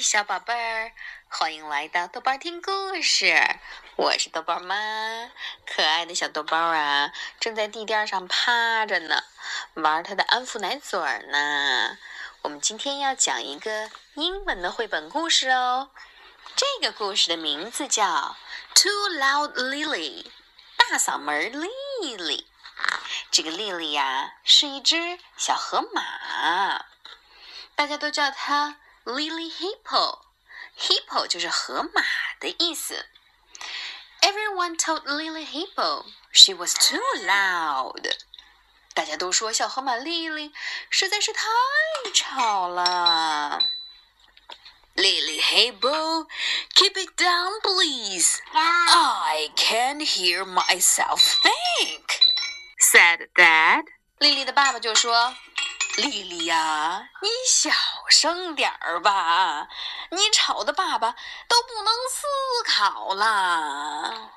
小宝贝儿，欢迎来到豆包听故事。我是豆包妈，可爱的小豆包啊，正在地垫上趴着呢，玩他的安抚奶嘴儿呢。我们今天要讲一个英文的绘本故事哦。这个故事的名字叫《Too Loud Lily》，大嗓门莉莉。这个莉莉呀，是一只小河马，大家都叫它。Lily Hippo，Hippo 就是河马的意思。Everyone told Lily Hippo she was too loud。大家都说小河马莉莉实在是太吵了。Lily Hippo, keep it down, please. I can't hear myself think," said Dad. 莉莉的爸爸就说。莉莉呀，你小 声点儿吧，你吵的爸爸都不能思考了。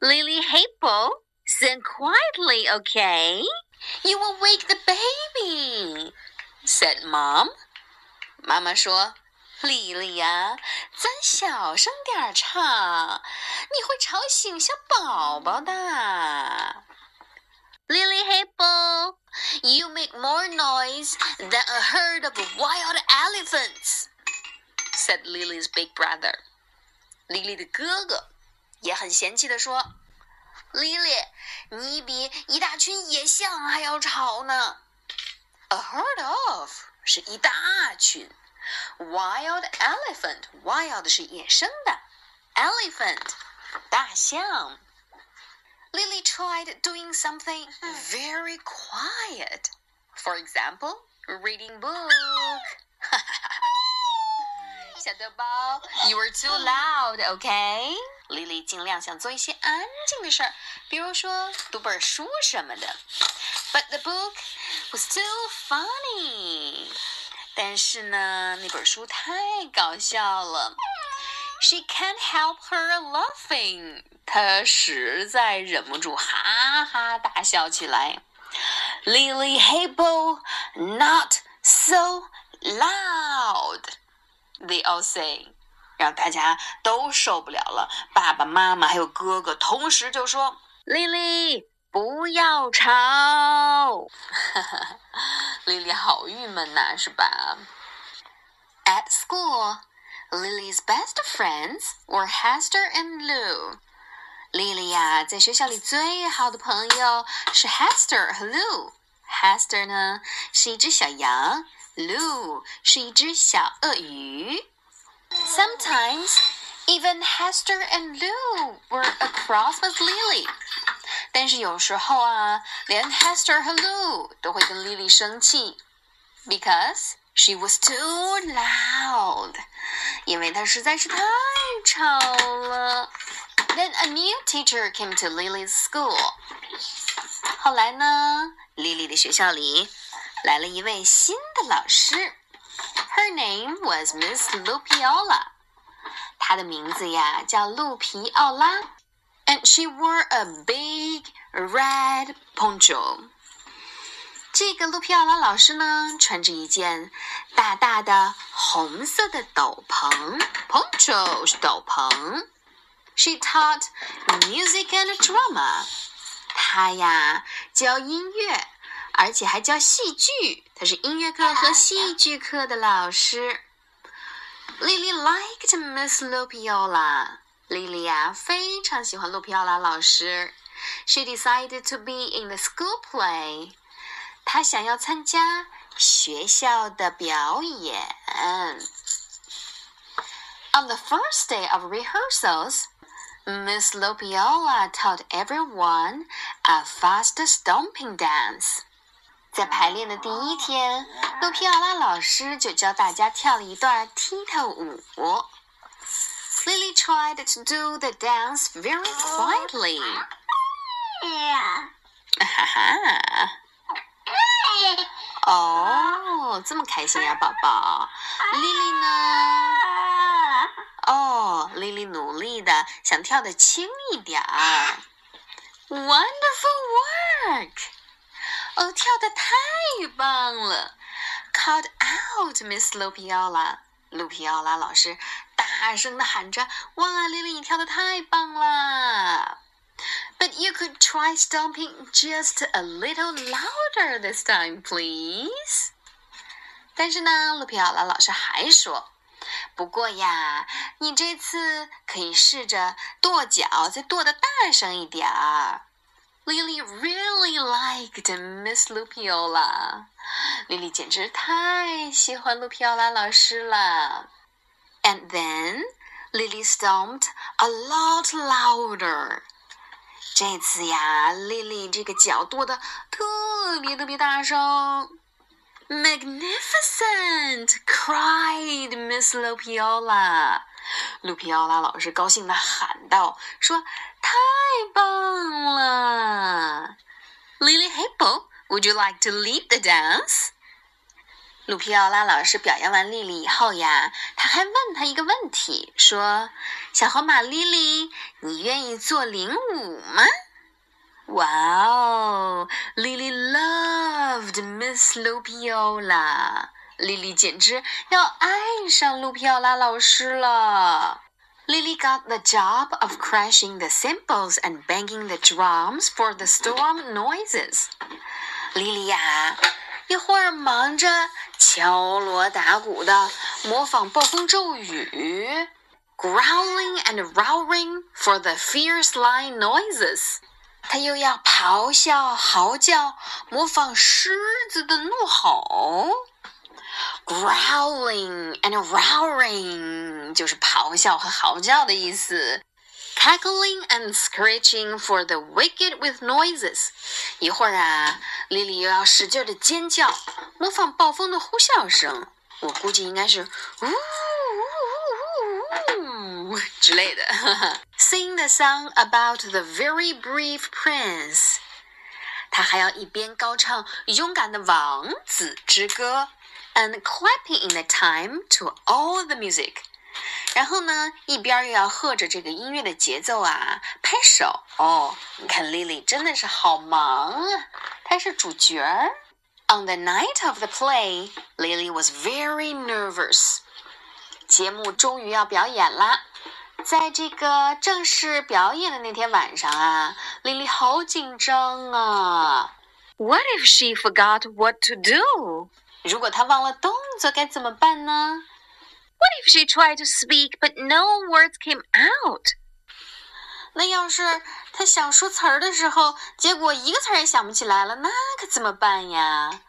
Lily Hippo, sit quietly, okay? You will wake the baby," said Mom. 妈妈说：“莉莉呀，咱小声点儿唱，你会吵醒小宝宝的。” Lily Hippo. You make more noise than a herd of wild elephants," said Lily's big brother. 莉莉的哥哥也很嫌弃地说：“莉莉，你比一大群野象还要吵呢。” A herd of 是一大群，wild elephant，wild 是野生的，elephant 大象。 Lily tried doing something very quiet. For example, reading book. 小豆包，You were too loud, OK? Lily 尽量想做一些安静的事儿，比如说读本书什么的。But the book was too funny. 但是呢，那本书太搞笑了。 She can't help her laughing. 她实在忍不住哈哈大笑起来。Lily Hippo, not so loud. They all say. 让大家都受不了了。爸爸妈妈还有哥哥同时就说：“Lily，不要吵。”哈哈，莉莉好郁闷呐，是吧？At school. Lily's best friends were Hester and Lou. 莉莉呀，在学校里最好的朋友是 Hester 和 Lou。Hester 呢是一只小羊，Lou 是一只小鳄鱼。Sometimes even Hester and Lou were across with Lily. 但是有时候啊，连 Hester 和 Lou 都会跟 Lily 生气，because she was too loud. 因为它实在是太吵了。Then a new teacher came to Lily's school。后来呢，Lily Her name was Miss Loopiola。她的名字呀叫露皮奥拉。And she wore a big red poncho。这个路皮奥拉老师呢，穿着一件大大的红色的斗篷，poncho 是斗篷。She taught music and drama，她呀教音乐，而且还教戏剧，她是音乐课和戏剧课的老师。Lily liked Miss Loopiola. Loopiola，莉莉呀非常喜欢路皮奥拉老师。She decided to be in the school play。他想要参加学校的表演。On the first day of rehearsals, Miss Loopiola taught everyone a fast stomping dance. 在排练的第一天，洛皮奥拉老师就教大家跳了一段踢踏舞。Lily tried to do the dance very quietly. Oh, 哈哈。哦，这么开心呀，宝宝。莉莉呢？哦，莉莉努力的想跳的轻一点儿。Wonderful work！哦，跳的太棒了。Called out Miss Lopiola。卢皮奥拉老师大声的喊着：“哇，丽丽，你跳的太棒了！” But you could try stomping just a little louder this time, please. 但是呢，卢比奥拉老师还说，不过呀，你这次可以试着跺脚，再跺的大声一点儿。Lily really liked Miss Loopiola. Lily 简直太喜欢卢皮奥拉老师了。And then Lily stomped a lot louder. 这次呀，莉莉这个脚跺的特别特别大声。Magnificent! cried Miss Lupiola. 卢皮奥拉老师高兴的喊道：“说太棒了！”Lily Hippo, would you like to lead the dance? 卢皮奥拉老师表扬完莉莉以后呀，他还问她一个问题，说：“小河马莉莉，你愿意做领舞吗？” Wow, Lily loved Miss Lupiola. 莉莉简直要爱上卢皮奥拉老师了。Lily got the job of crashing the cymbals and banging the drums for the storm noises. 莉莉呀， 一会儿忙着敲锣打鼓的模仿暴风骤雨，growling and roaring for the fierce lion noises。他又要咆哮、嚎叫，模仿狮子的怒吼。Growling and roaring 就是咆哮和嚎叫的意思。Cackling and screeching for the wicked with noises。一会儿啊，莉莉又要使劲的尖叫，模仿暴风的呼啸声。我估计应该是呜。之类的。Sing the song about the very brave prince。他还要一边高唱勇敢的王子之歌，and clapping in the time to all the music。 然后呢，一边又要和着这个音乐的节奏啊，拍手。哦，你看 Lily 真的是好忙啊，她是主角。On the night of the play, Lily was very nervous. 节目终于要表演啦！在这个正式表演的那天晚上啊，，Lily 好紧张啊。What if she forgot what to do？如果她忘了动作该怎么办呢 ？What if she tried to speak but no words came out？那要是她想说词儿的时候，结果一个词儿也想不起来了，那可怎么办呀？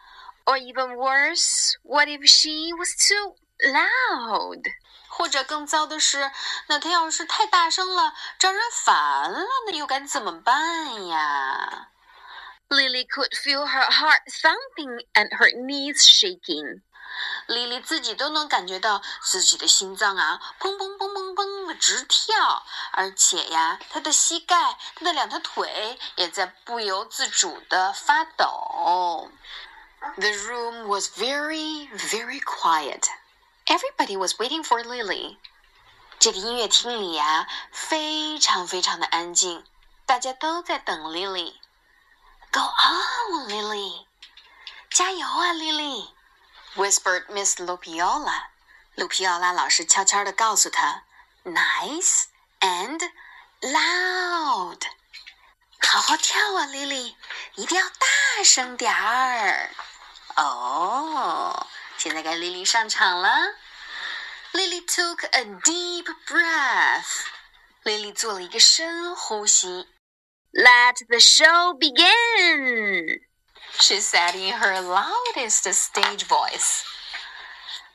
Or even worse，what if she was too loud？或者更糟的是，那他要是太大声了，招人烦了，那又该怎么办呀？Lily could feel her heart thumping and her knees shaking。 莉莉自己都能感觉到自己的心脏啊，砰砰砰砰砰的直跳，而且呀，她的膝盖、她的两条腿也在不由自主的发抖。The room was very, very quiet. Everybody was waiting for Lily。这个音乐厅里呀，非常非常的安静，大家都在等 Lily。Go on, Lily，加油啊 Whispered Miss Lupiola。卢皮奥拉老师悄悄地告诉她：“Nice and loud，好好跳啊，Lily，一定要大声点儿。”哦。现在该莉莉上场了。Lily took a deep breath. 莉莉做了一个深呼吸。Let the show begin. She said in her loudest stage voice.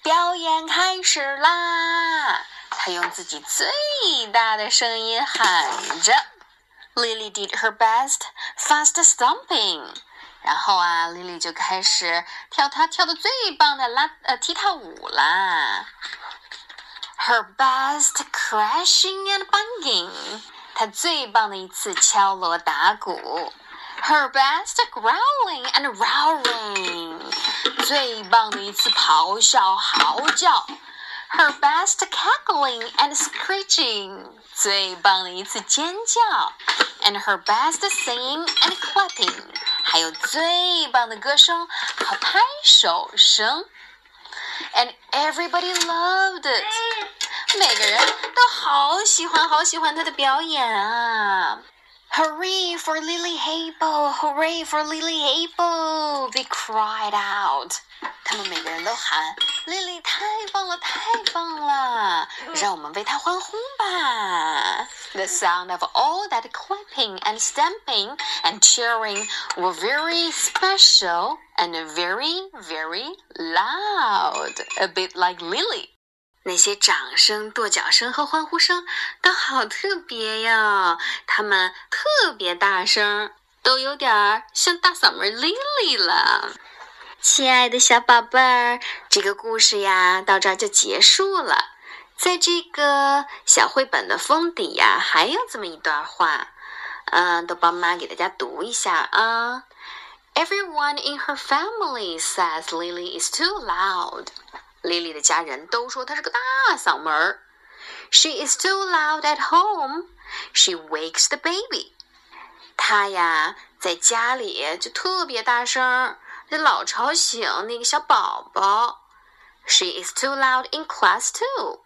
表演开始啦！她用自己最大的声音喊着。Lily did her best, fast stomping. 然后啊，莉莉就开始跳她跳的最棒的拉呃踢踏舞啦。Her best crashing and banging，她最棒的一次敲锣打鼓。Her best growling and roaring，最棒的一次咆哮嚎叫。Her best cackling and screeching，最棒的一次尖叫。And her best singing and clapping。还有最棒的歌声和拍手声。And everybody loved loved it。每个人都好喜欢好喜欢他的表演啊 Hooray for Lily Hippo! Hooray for Lily Hippo! They cried out. 他们每个人都喊：“Lily 太棒了，太棒了！让我们为她欢呼吧！” The sound of all that clapping and stamping and cheering were very special and very, very loud, a bit like Lily. 那些掌声、跺脚声和欢呼声都好特别呀，他们特别大声，都有点儿像大嗓门 Lily 了。亲爱的小宝贝儿，这个故事呀到这儿就结束了。在这个小绘本的封底呀，还有这么一段话，嗯，豆包妈给大家读一下啊。Everyone in her family says Lily is too loud. Lily 的家人都说她是个大嗓门儿。She is too loud at home. She wakes the baby. 她呀在家里就特别大声。就老吵醒那个小宝宝。She is too loud in class too。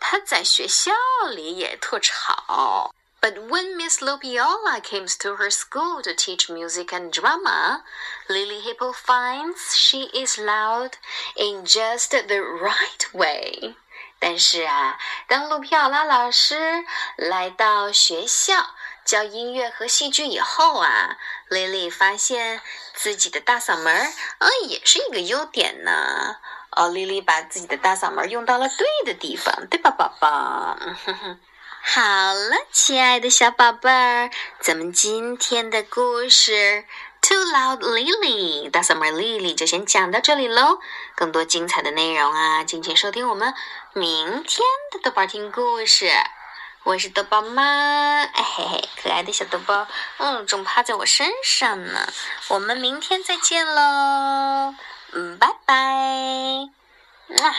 她在学校里也特吵。But when Miss Loopiola came to her school to teach music and drama, Lily Hippo finds she is loud in just the right way. 但是啊，当路票拉老师来到学校教音乐和戏剧以后啊，Lily 好了，亲爱的小宝贝儿，咱们今天的故事《Too Loud Lily》大嗓门丽丽就先讲到这里喽。更多精彩的内容啊，敬请收听我们明天的豆包听故事。我是豆包妈，哎嘿嘿，可爱的小豆包，嗯，正趴在我身上呢。我们明天再见喽，嗯，拜拜，嘛。